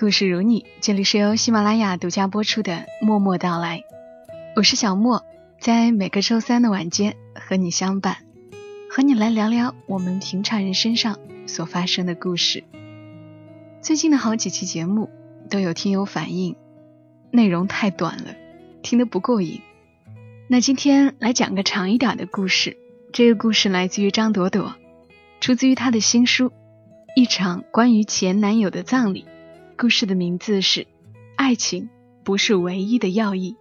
故事如你。这里是由喜马拉雅独家播出的《默默到来》，我是小莫，在每个周三的晚间和你相伴，和你来聊聊我们平常人身上所发生的故事。最近的好几期节目都有听友反映，内容太短了，听得不过瘾。那今天来讲个长一点的故事。这个故事来自于张朵朵，出自于她的新书《一场关于前男友的葬礼》。故事的名字是《爱情不是唯一的要义》。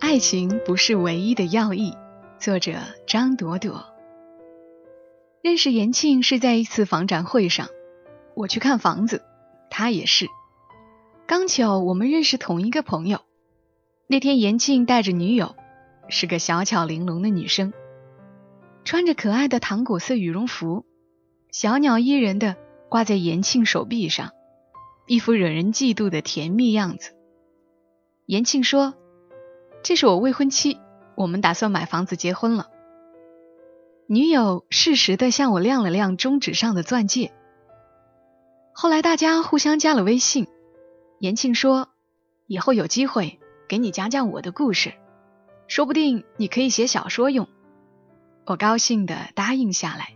爱情不是唯一的要义。作者张朵朵。认识延庆是在一次房展会上，我去看房子，他也是。刚巧我们认识同一个朋友。那天延庆带着女友，是个小巧玲珑的女生，穿着可爱的糖果色羽绒服，小鸟依人的挂在延庆手臂上，一副惹人嫉妒的甜蜜样子。延庆说：“这是我未婚妻，我们打算买房子结婚了。”女友适时的向我亮了亮中指上的钻戒。后来大家互相加了微信，延庆说：“以后有机会给你讲讲我的故事，说不定你可以写小说用。”我高兴的答应下来。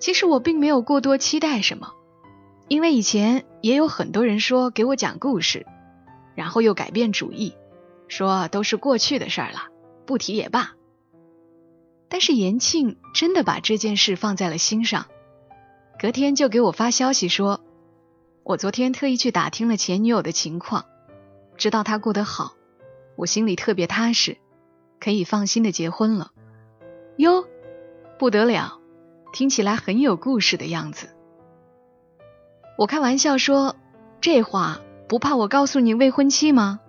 其实我并没有过多期待什么，因为以前也有很多人说给我讲故事，然后又改变主意，说都是过去的事儿了，不提也罢。但是延庆真的把这件事放在了心上，隔天就给我发消息说，我昨天特意去打听了前女友的情况，知道她过得好，我心里特别踏实，可以放心的结婚了。哟，不得了，听起来很有故事的样子。我开玩笑说，这话不怕我告诉你未婚妻吗？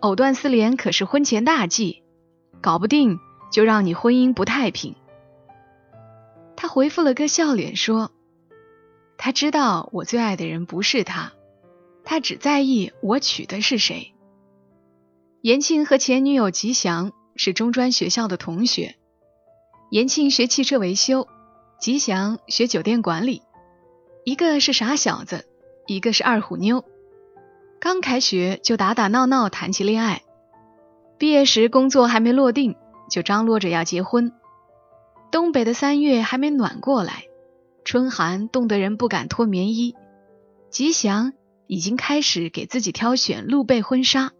藕断丝连可是婚前大忌，搞不定。就让你婚姻不太平。他回复了个笑脸，说：“他知道我最爱的人不是他，他只在意我娶的是谁。”延庆和前女友吉祥是中专学校的同学，延庆学汽车维修，吉祥学酒店管理，一个是傻小子，一个是二虎妞，刚开学就打打闹闹谈起恋爱，毕业时工作还没落定。就张罗着要结婚。东北的三月还没暖过来，春寒冻得人不敢脱棉衣。吉祥已经开始给自己挑选露背婚纱，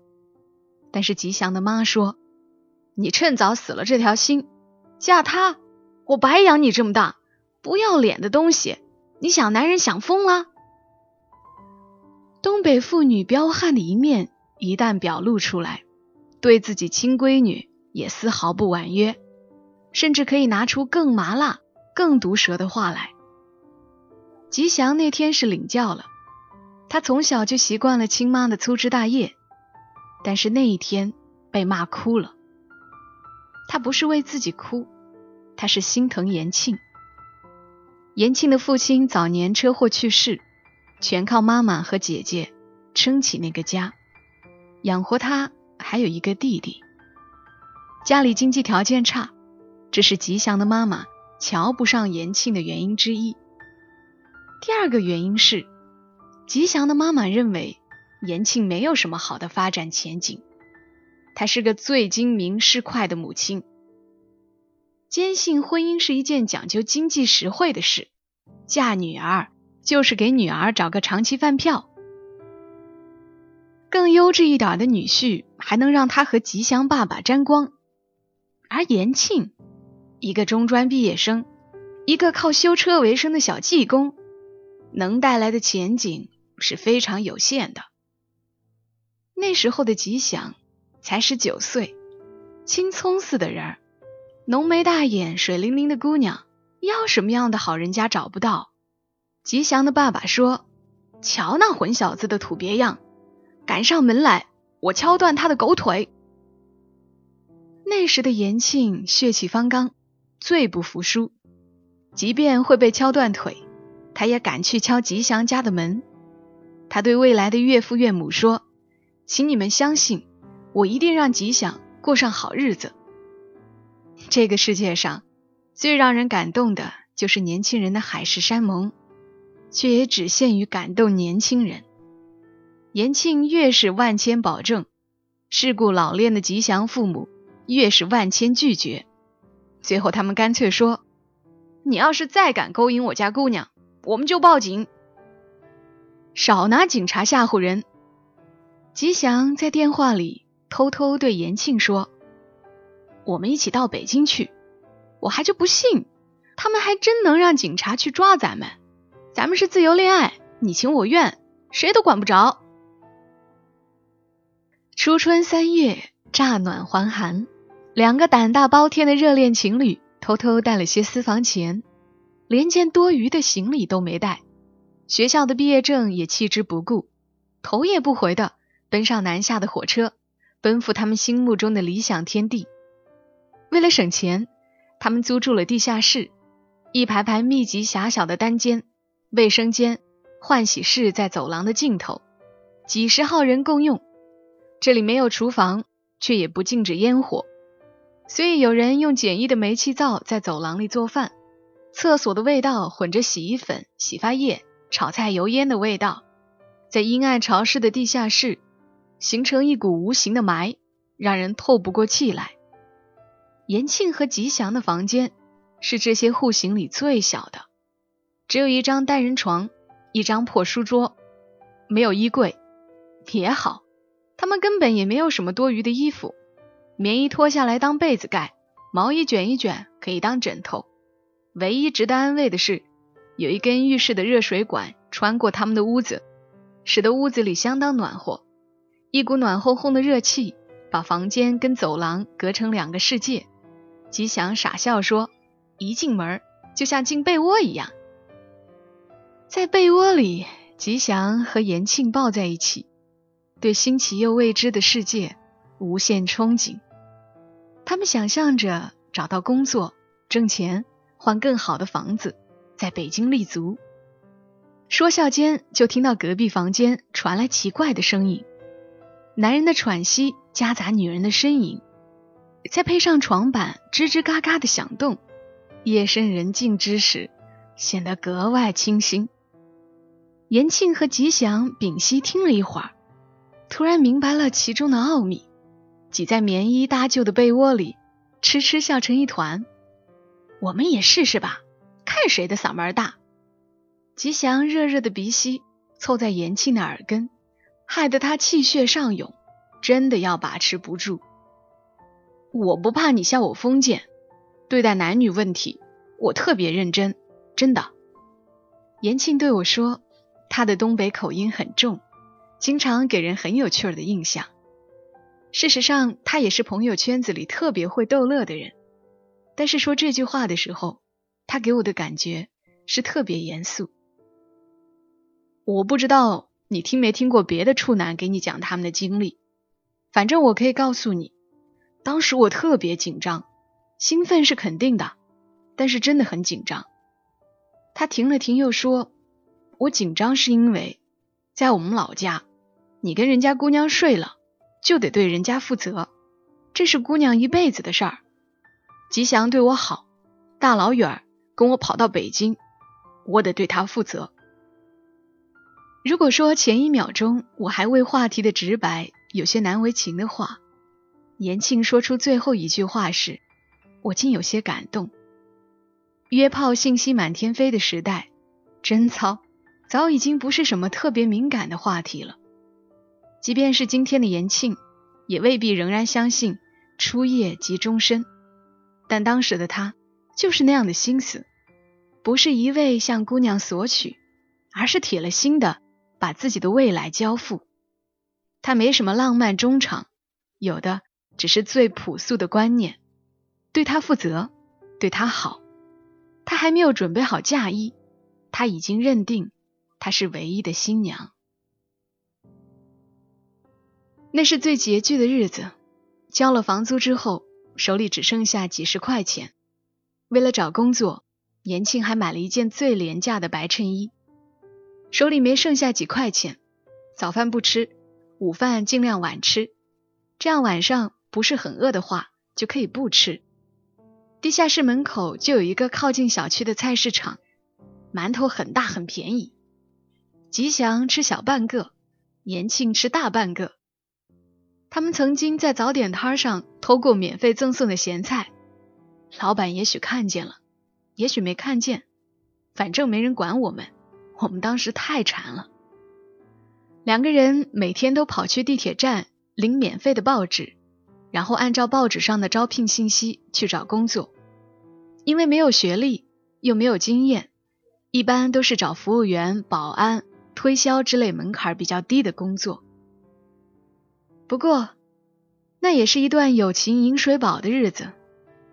但是吉祥的妈说：“你趁早死了这条心，嫁他，我白养你这么大，不要脸的东西！你想男人想疯了。”东北妇女彪悍的一面一旦表露出来，对自己亲闺女。也丝毫不婉约，甚至可以拿出更麻辣、更毒舌的话来。吉祥那天是领教了，他从小就习惯了亲妈的粗枝大叶，但是那一天被骂哭了。他不是为自己哭，他是心疼延庆。延庆的父亲早年车祸去世，全靠妈妈和姐姐撑起那个家，养活他，还有一个弟弟。家里经济条件差，这是吉祥的妈妈瞧不上延庆的原因之一。第二个原因是，吉祥的妈妈认为延庆没有什么好的发展前景，她是个最精明识快的母亲，坚信婚姻是一件讲究经济实惠的事，嫁女儿就是给女儿找个长期饭票。更优质一点的女婿，还能让她和吉祥爸爸沾光。而延庆，一个中专毕业生，一个靠修车为生的小技工，能带来的前景是非常有限的。那时候的吉祥才十九岁，青葱似的人，浓眉大眼、水灵灵的姑娘，要什么样的好人家找不到？吉祥的爸爸说：“瞧那混小子的土鳖样，赶上门来，我敲断他的狗腿。”那时的延庆血气方刚，最不服输，即便会被敲断腿，他也敢去敲吉祥家的门。他对未来的岳父岳母说：“请你们相信，我一定让吉祥过上好日子。”这个世界上最让人感动的就是年轻人的海誓山盟，却也只限于感动年轻人。延庆越是万千保证，世故老练的吉祥父母越是万千拒绝。最后，他们干脆说：“你要是再敢勾引我家姑娘，我们就报警。”少拿警察吓唬人！吉祥在电话里偷偷对延庆说：“我们一起到北京去，我还就不信，他们还真能让警察去抓咱们。咱们是自由恋爱，你情我愿，谁都管不着。”初春三月，乍暖还寒，两个胆大包天的热恋情侣偷偷带了些私房钱，连件多余的行李都没带。学校的毕业证也弃之不顾，头也不回的奔上南下的火车，奔赴他们心目中的理想天地。为了省钱，他们租住了地下室，一排排密集狭小的单间，卫生间、换洗室在走廊的尽头，几十号人共用。这里没有厨房，却也不禁止烟火，所以有人用简易的煤气灶在走廊里做饭。厕所的味道混着洗衣粉、洗发液。炒菜油烟的味道，在阴暗潮湿的地下室形成一股无形的霾，让人透不过气来。延庆和吉祥的房间是这些户型里最小的，只有一张单人床，一张破书桌，没有衣柜。也好，他们根本也没有什么多余的衣服，棉衣脱下来当被子盖，毛衣卷一卷可以当枕头。唯一值得安慰的是。有一根浴室的热水管穿过他们的屋子，使得屋子里相当暖和。一股暖烘烘的热气把房间跟走廊隔成两个世界。吉祥傻笑说：“一进门就像进被窝一样。”在被窝里，吉祥和延庆抱在一起，对新奇又未知的世界无限憧憬。他们想象着找到工作，挣钱，换更好的房子。在北京立足，说笑间就听到隔壁房间传来奇怪的声音，男人的喘息夹杂女人的呻吟，再配上床板吱吱嘎嘎的响动，夜深人静之时显得格外清新。延庆和吉祥屏息听了一会儿，突然明白了其中的奥秘，挤在棉衣搭就的被窝里，痴痴笑成一团。我们也试试吧。看谁的嗓门大！吉祥热热的鼻息凑在延庆的耳根，害得他气血上涌，真的要把持不住。我不怕你笑我封建，对待男女问题我特别认真，真的。延庆对我说，他的东北口音很重，经常给人很有趣儿的印象。事实上，他也是朋友圈子里特别会逗乐的人，但是说这句话的时候。他给我的感觉是特别严肃。我不知道你听没听过别的处男给你讲他们的经历，反正我可以告诉你，当时我特别紧张，兴奋是肯定的，但是真的很紧张。他停了停，又说：“我紧张是因为在我们老家，你跟人家姑娘睡了，就得对人家负责，这是姑娘一辈子的事儿。吉祥对我好，大老远。”跟我跑到北京，我得对他负责。如果说前一秒钟我还为话题的直白有些难为情的话，延庆说出最后一句话时，我竟有些感动。约炮信息满天飞的时代，贞操早已经不是什么特别敏感的话题了。即便是今天的延庆，也未必仍然相信初夜即终身，但当时的他。就是那样的心思，不是一味向姑娘索取，而是铁了心的把自己的未来交付。他没什么浪漫衷肠，有的只是最朴素的观念：对他负责，对他好。他还没有准备好嫁衣，他已经认定她是唯一的新娘。那是最拮据的日子，交了房租之后，手里只剩下几十块钱。为了找工作，延庆还买了一件最廉价的白衬衣。手里没剩下几块钱，早饭不吃，午饭尽量晚吃，这样晚上不是很饿的话，就可以不吃。地下室门口就有一个靠近小区的菜市场，馒头很大很便宜。吉祥吃小半个，延庆吃大半个。他们曾经在早点摊上偷过免费赠送的咸菜，老板也许看见了，也许没看见，反正没人管我们。我们当时太馋了，两个人每天都跑去地铁站领免费的报纸，然后按照报纸上的招聘信息去找工作。因为没有学历，又没有经验，一般都是找服务员、保安、推销之类门槛比较低的工作。不过，那也是一段友情饮水饱的日子，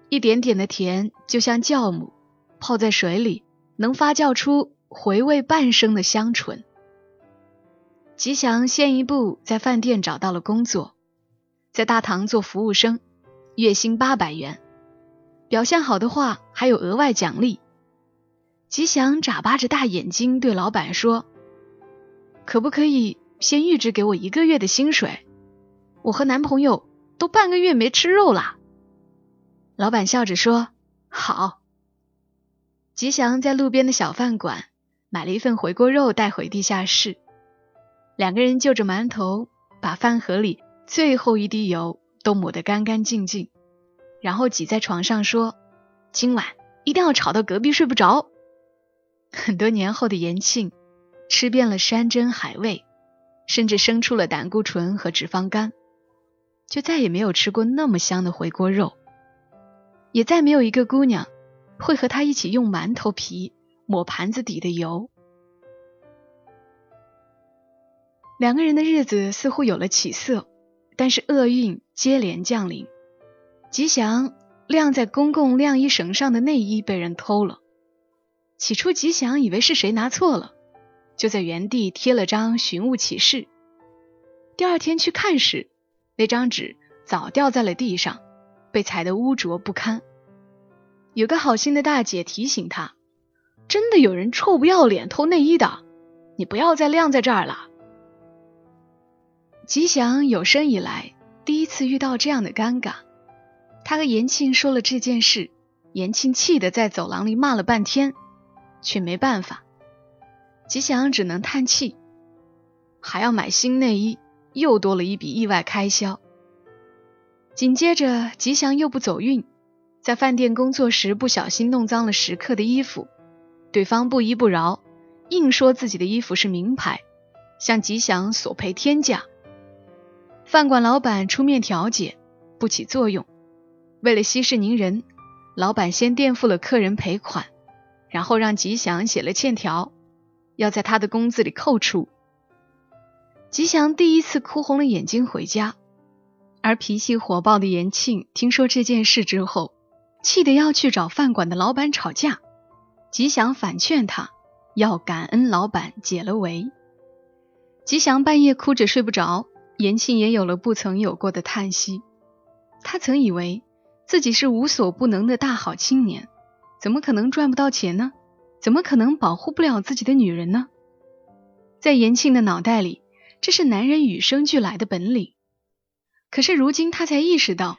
一点点的甜就像酵母，泡在水里能发酵出。回味半生的香醇。吉祥先一步在饭店找到了工作，在大堂做服务生，月薪八百元，表现好的话还有额外奖励。吉祥眨巴着大眼睛对老板说：“可不可以先预支给我一个月的薪水？我和男朋友都半个月没吃肉了。”老板笑着说：“好。”吉祥在路边的小饭馆。买了一份回锅肉带回地下室，两个人就着馒头，把饭盒里最后一滴油都抹得干干净净，然后挤在床上说：“今晚一定要吵到隔壁睡不着。”很多年后的延庆吃遍了山珍海味，甚至生出了胆固醇和脂肪肝，就再也没有吃过那么香的回锅肉，也再没有一个姑娘会和他一起用馒头皮。抹盘子底的油，两个人的日子似乎有了起色，但是厄运接连降临。吉祥晾在公共晾衣绳上的内衣被人偷了，起初吉祥以为是谁拿错了，就在原地贴了张寻物启事。第二天去看时，那张纸早掉在了地上，被踩得污浊不堪。有个好心的大姐提醒他。真的有人臭不要脸偷内衣的，你不要再晾在这儿了。吉祥有生以来第一次遇到这样的尴尬，他和延庆说了这件事，延庆气得在走廊里骂了半天，却没办法。吉祥只能叹气，还要买新内衣，又多了一笔意外开销。紧接着，吉祥又不走运，在饭店工作时不小心弄脏了食客的衣服。对方不依不饶，硬说自己的衣服是名牌，向吉祥索赔天价。饭馆老板出面调解，不起作用。为了息事宁人，老板先垫付了客人赔款，然后让吉祥写了欠条，要在他的工资里扣除。吉祥第一次哭红了眼睛回家，而脾气火爆的延庆听说这件事之后，气得要去找饭馆的老板吵架。吉祥反劝他，要感恩老板解了围。吉祥半夜哭着睡不着，延庆也有了不曾有过的叹息。他曾以为自己是无所不能的大好青年，怎么可能赚不到钱呢？怎么可能保护不了自己的女人呢？在延庆的脑袋里，这是男人与生俱来的本领。可是如今他才意识到，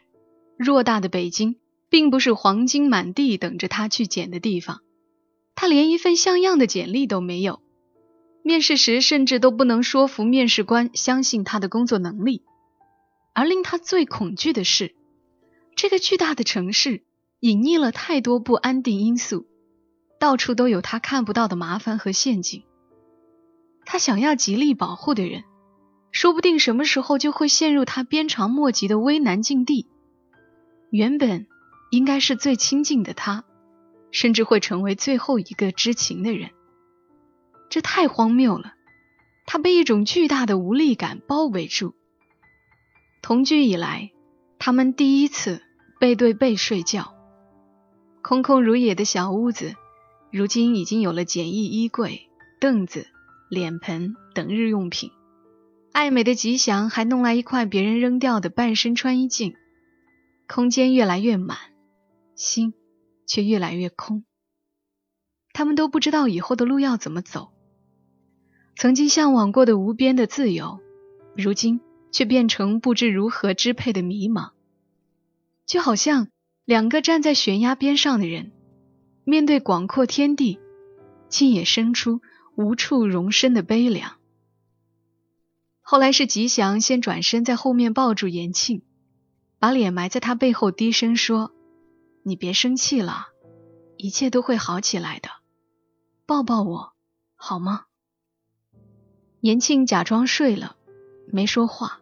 偌大的北京并不是黄金满地等着他去捡的地方。他连一份像样的简历都没有，面试时甚至都不能说服面试官相信他的工作能力。而令他最恐惧的是，这个巨大的城市隐匿了太多不安定因素，到处都有他看不到的麻烦和陷阱。他想要极力保护的人，说不定什么时候就会陷入他鞭长莫及的危难境地。原本应该是最亲近的他。甚至会成为最后一个知情的人，这太荒谬了。他被一种巨大的无力感包围住。同居以来，他们第一次背对背睡觉，空空如也的小屋子如今已经有了简易衣柜、凳子、脸盆等日用品。爱美的吉祥还弄来一块别人扔掉的半身穿衣镜，空间越来越满，心却越来越空。他们都不知道以后的路要怎么走。曾经向往过的无边的自由，如今却变成不知如何支配的迷茫。就好像两个站在悬崖边上的人，面对广阔天地，竟也生出无处容身的悲凉。后来是吉祥先转身在后面抱住延庆，把脸埋在他背后，低声说：“你别生气了，一切都会好起来的。抱抱我，好吗？”延庆假装睡了，没说话。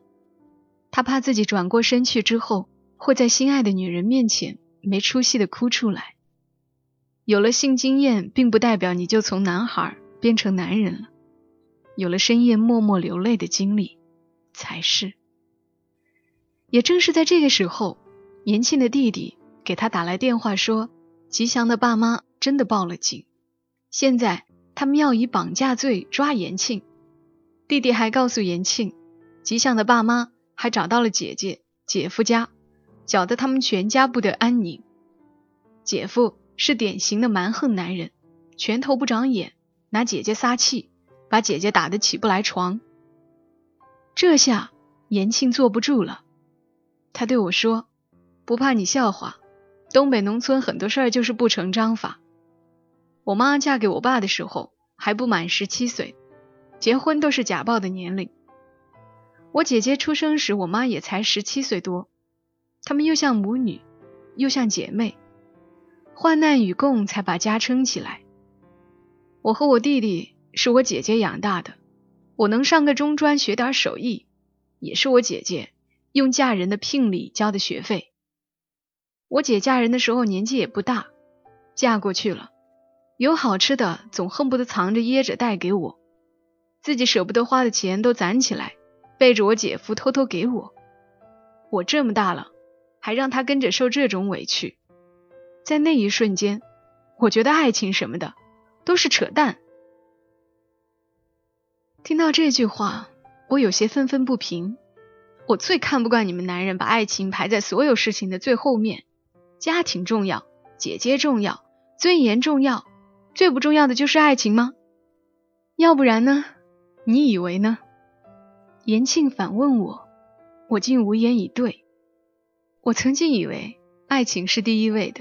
他怕自己转过身去之后，会在心爱的女人面前没出息的哭出来。有了性经验，并不代表你就从男孩变成男人了。有了深夜默默流泪的经历，才是。也正是在这个时候，延庆的弟弟给他打来电话说，吉祥的爸妈真的报了警，现在他们要以绑架罪抓延庆。弟弟还告诉延庆，吉祥的爸妈还找到了姐姐、姐夫家，搅得他们全家不得安宁。姐夫是典型的蛮横男人，拳头不长眼，拿姐姐撒气，把姐姐打得起不来床。这下延庆坐不住了，他对我说：“不怕你笑话，东北农村很多事儿就是不成章法。我妈嫁给我爸的时候还不满十七岁。”结婚都是假报的年龄。我姐姐出生时，我妈也才十七岁多。她们又像母女，又像姐妹，患难与共才把家撑起来。我和我弟弟是我姐姐养大的，我能上个中专学点手艺，也是我姐姐用嫁人的聘礼交的学费。我姐嫁人的时候年纪也不大，嫁过去了，有好吃的总恨不得藏着掖着带给我。自己舍不得花的钱都攒起来，背着我姐夫偷偷给我。我这么大了，还让他跟着受这种委屈。在那一瞬间，我觉得爱情什么的都是扯淡。听到这句话，我有些愤愤不平。我最看不惯你们男人把爱情排在所有事情的最后面。家庭重要，姐姐重要，尊严重要，最不重要的就是爱情吗？要不然呢？你以为呢？延庆反问我，我竟无言以对。我曾经以为爱情是第一位的，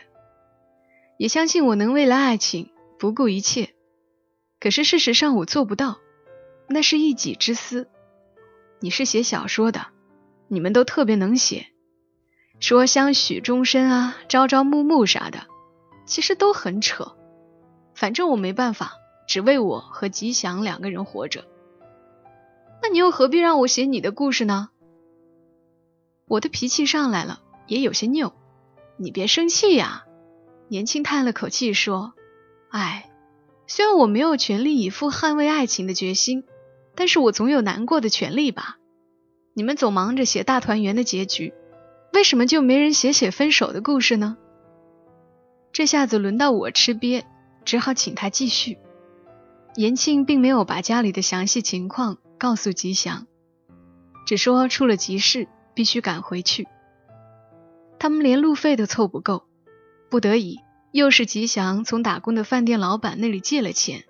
也相信我能为了爱情不顾一切。可是事实上我做不到，那是一己之私。你是写小说的，你们都特别能写，说相许终身啊，朝朝暮暮啥的，其实都很扯。反正我没办法，只为我和吉祥两个人活着。那你又何必让我写你的故事呢？我的脾气上来了，也有些拗。你别生气呀。年轻叹了口气说：“哎，虽然我没有全力以赴捍卫爱情的决心，但是我总有难过的权利吧？你们总忙着写大团圆的结局，为什么就没人写写分手的故事呢？”这下子轮到我吃瘪，只好请他继续。延庆并没有把家里的详细情况。告诉吉祥，只说出了急事，必须赶回去。他们连路费都凑不够，不得已又是吉祥从打工的饭店老板那里借了钱。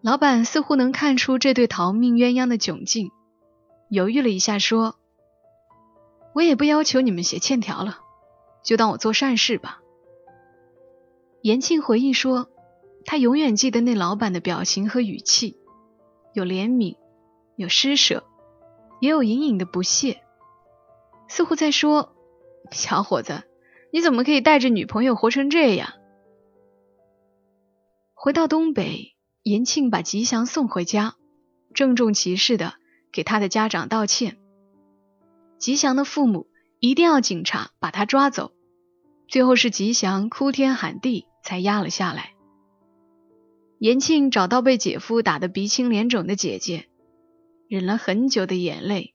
老板似乎能看出这对逃命鸳鸯的窘境，犹豫了一下，说：“我也不要求你们写欠条了，就当我做善事吧。”延庆回忆说，他永远记得那老板的表情和语气，有怜悯。有施舍，也有隐隐的不屑，似乎在说：“小伙子，你怎么可以带着女朋友活成这样？”回到东北，延庆把吉祥送回家，郑重其事的给他的家长道歉。吉祥的父母一定要警察把他抓走，最后是吉祥哭天喊地才压了下来。延庆找到被姐夫打得鼻青脸肿的姐姐。忍了很久的眼泪，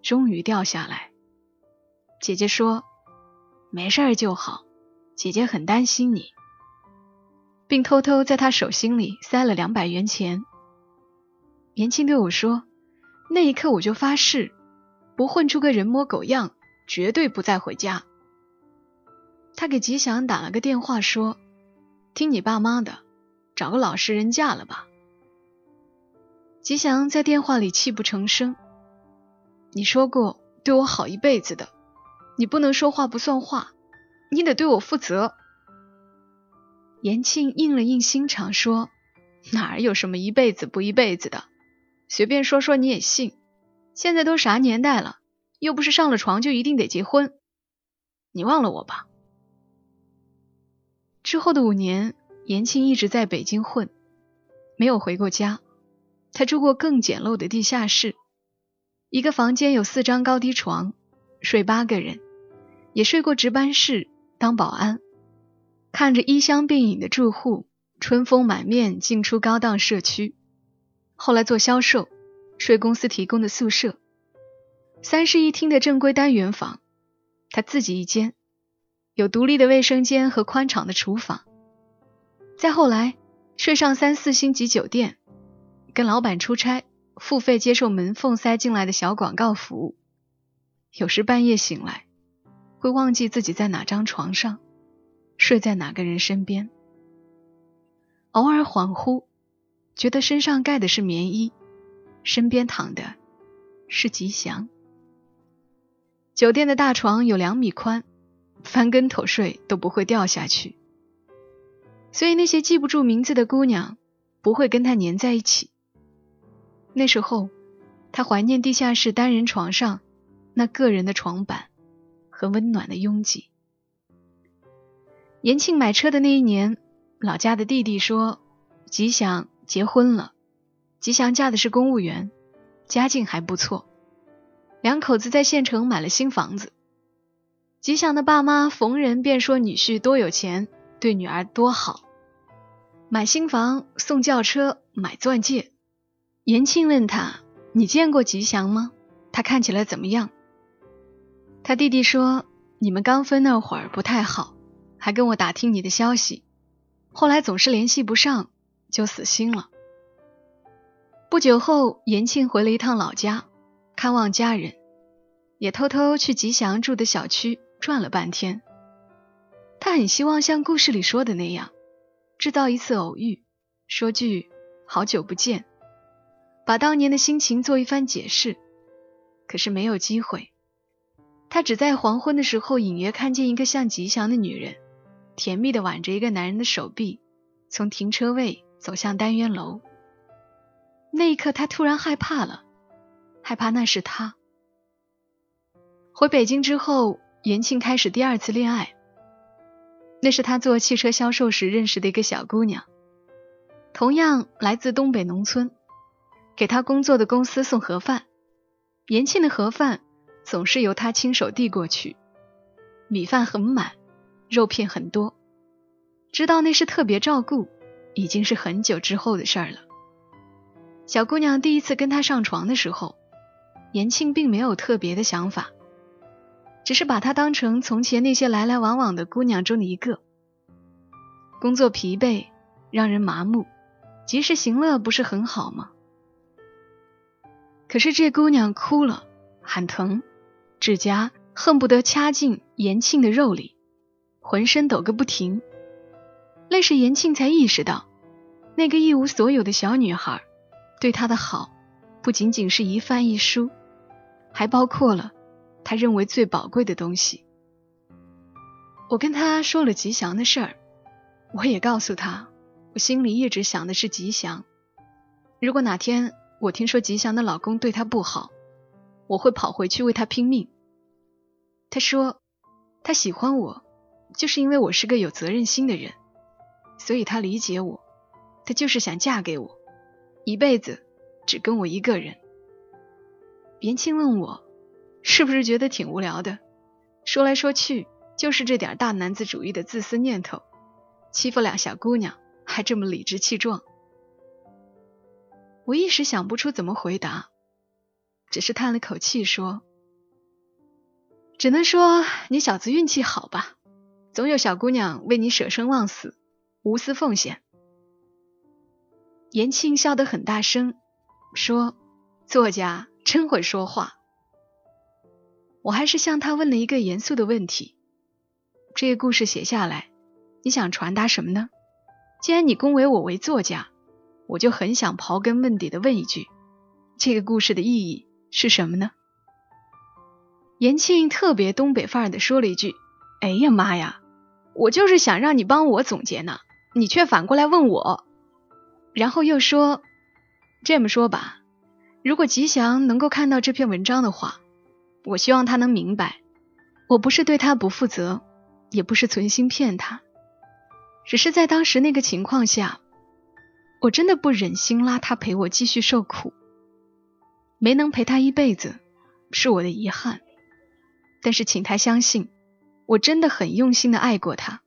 终于掉下来。姐姐说：“没事儿就好，姐姐很担心你。”并偷偷在他手心里塞了两百元钱。延庆对我说：“那一刻我就发誓，不混出个人模狗样，绝对不再回家。”他给吉祥打了个电话，说：“听你爸妈的，找个老实人嫁了吧。”吉祥在电话里泣不成声：“你说过对我好一辈子的，你不能说话不算话，你得对我负责。”延庆硬了硬心肠说：“哪儿有什么一辈子不一辈子的？随便说说你也信？现在都啥年代了，又不是上了床就一定得结婚。你忘了我吧。”之后的五年，延庆一直在北京混，没有回过家。他住过更简陋的地下室，一个房间有四张高低床，睡八个人；也睡过值班室当保安，看着衣香鬓影的住户春风满面进出高档社区。后来做销售，睡公司提供的宿舍，三室一厅的正规单元房，他自己一间。有独立的卫生间和宽敞的厨房。再后来，睡上三四星级酒店，跟老板出差，付费接受门缝塞进来的小广告服务。有时半夜醒来，会忘记自己在哪张床上，睡在哪个人身边。偶尔恍惚，觉得身上盖的是棉衣，身边躺的是吉祥。酒店的大床有两米宽。翻跟头睡都不会掉下去，所以那些记不住名字的姑娘不会跟他粘在一起。那时候，他怀念地下室单人床上那个人的床板和温暖的拥挤。延庆买车的那一年，老家的弟弟说吉祥结婚了，吉祥嫁的是公务员，家境还不错，两口子在县城买了新房子。吉祥的爸妈逢人便说女婿多有钱，对女儿多好，买新房、送轿车、买钻戒。延庆问他：“你见过吉祥吗？他看起来怎么样？”他弟弟说：“你们刚分那会儿不太好，还跟我打听你的消息，后来总是联系不上，就死心了。”不久后，延庆回了一趟老家，看望家人，也偷偷去吉祥住的小区。转了半天，他很希望像故事里说的那样，制造一次偶遇，说句“好久不见”，把当年的心情做一番解释。可是没有机会。他只在黄昏的时候隐约看见一个像吉祥的女人，甜蜜的挽着一个男人的手臂，从停车位走向单元楼。那一刻，他突然害怕了，害怕那是他。回北京之后。延庆开始第二次恋爱，那是他做汽车销售时认识的一个小姑娘，同样来自东北农村，给他工作的公司送盒饭，延庆的盒饭总是由他亲手递过去，米饭很满，肉片很多，知道那是特别照顾，已经是很久之后的事儿了。小姑娘第一次跟他上床的时候，延庆并没有特别的想法。只是把她当成从前那些来来往往的姑娘中的一个。工作疲惫，让人麻木，及时行乐不是很好吗？可是这姑娘哭了，喊疼，指甲恨不得掐进延庆的肉里，浑身抖个不停。那时延庆才意识到，那个一无所有的小女孩，对他的好，不仅仅是一饭一书，还包括了。他认为最宝贵的东西。我跟他说了吉祥的事儿，我也告诉他，我心里一直想的是吉祥。如果哪天我听说吉祥的老公对她不好，我会跑回去为他拼命。他说，他喜欢我，就是因为我是个有责任心的人，所以他理解我，他就是想嫁给我，一辈子只跟我一个人。延庆问我。是不是觉得挺无聊的？说来说去就是这点大男子主义的自私念头，欺负俩小姑娘还这么理直气壮。我一时想不出怎么回答，只是叹了口气说：“只能说你小子运气好吧，总有小姑娘为你舍生忘死，无私奉献。延庆笑得很大声，说：“作家真会说话。”我还是向他问了一个严肃的问题：“这个故事写下来，你想传达什么呢？既然你恭维我为作家，我就很想刨根问底的问一句：这个故事的意义是什么呢？”延庆特别东北范儿的说了一句：“哎呀妈呀！”我就是想让你帮我总结呢，你却反过来问我，然后又说：“这么说吧，如果吉祥能够看到这篇文章的话，我希望他能明白，我不是对他不负责，也不是存心骗他，只是在当时那个情况下，我真的不忍心拉他陪我继续受苦，没能陪他一辈子是我的遗憾，但是请他相信。”我真的很用心的爱过他，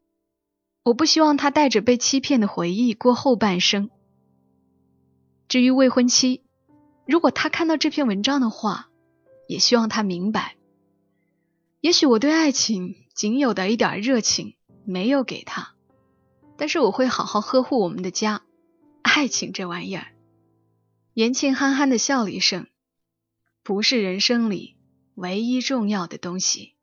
我不希望他带着被欺骗的回忆过后半生。至于未婚妻，如果他看到这篇文章的话，也希望他明白，也许我对爱情仅有的一点热情没有给他，但是我会好好呵护我们的家。爱情这玩意儿，言庆憨憨的笑了一声，不是人生里唯一重要的东西。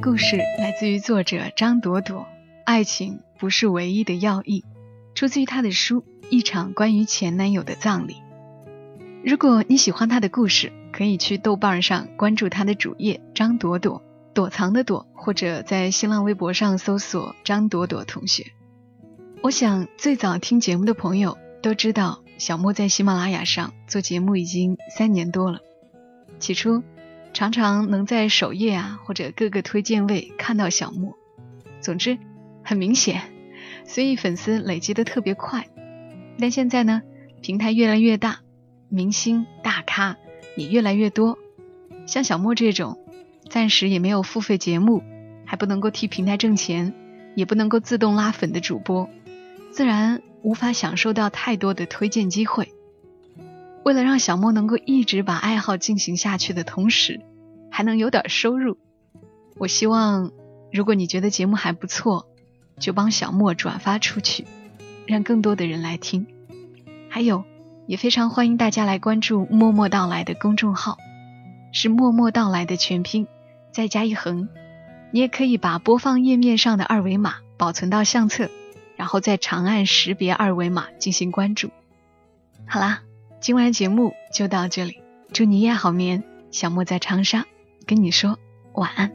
故事来自于作者张朵朵，爱情不是唯一的要义，出自于她的书《一场关于前男友的葬礼》。如果你喜欢她的故事，可以去豆瓣上关注她的主页张朵朵，躲藏的躲，或者在新浪微博上搜索张朵朵同学。我想，最早听节目的朋友都知道，小莫在喜马拉雅上做节目已经三年多了。起初，常常能在首页啊或者各个推荐位看到小莫。总之，很明显，所以粉丝累积的特别快。但现在呢，平台越来越大，明星大咖也越来越多。像小莫这种，暂时也没有付费节目，还不能够替平台挣钱，也不能够自动拉粉的主播。自然无法享受到太多的推荐机会。为了让小莫能够一直把爱好进行下去的同时，还能有点收入，我希望，如果你觉得节目还不错，就帮小莫转发出去，让更多的人来听。还有，也非常欢迎大家来关注“默默到来”的公众号，是“默默到来”的全拼，再加一横。你也可以把播放页面上的二维码保存到相册。然后再长按识别二维码进行关注。好啦，今晚节目就到这里，祝你夜好眠。小莫在长沙跟你说晚安。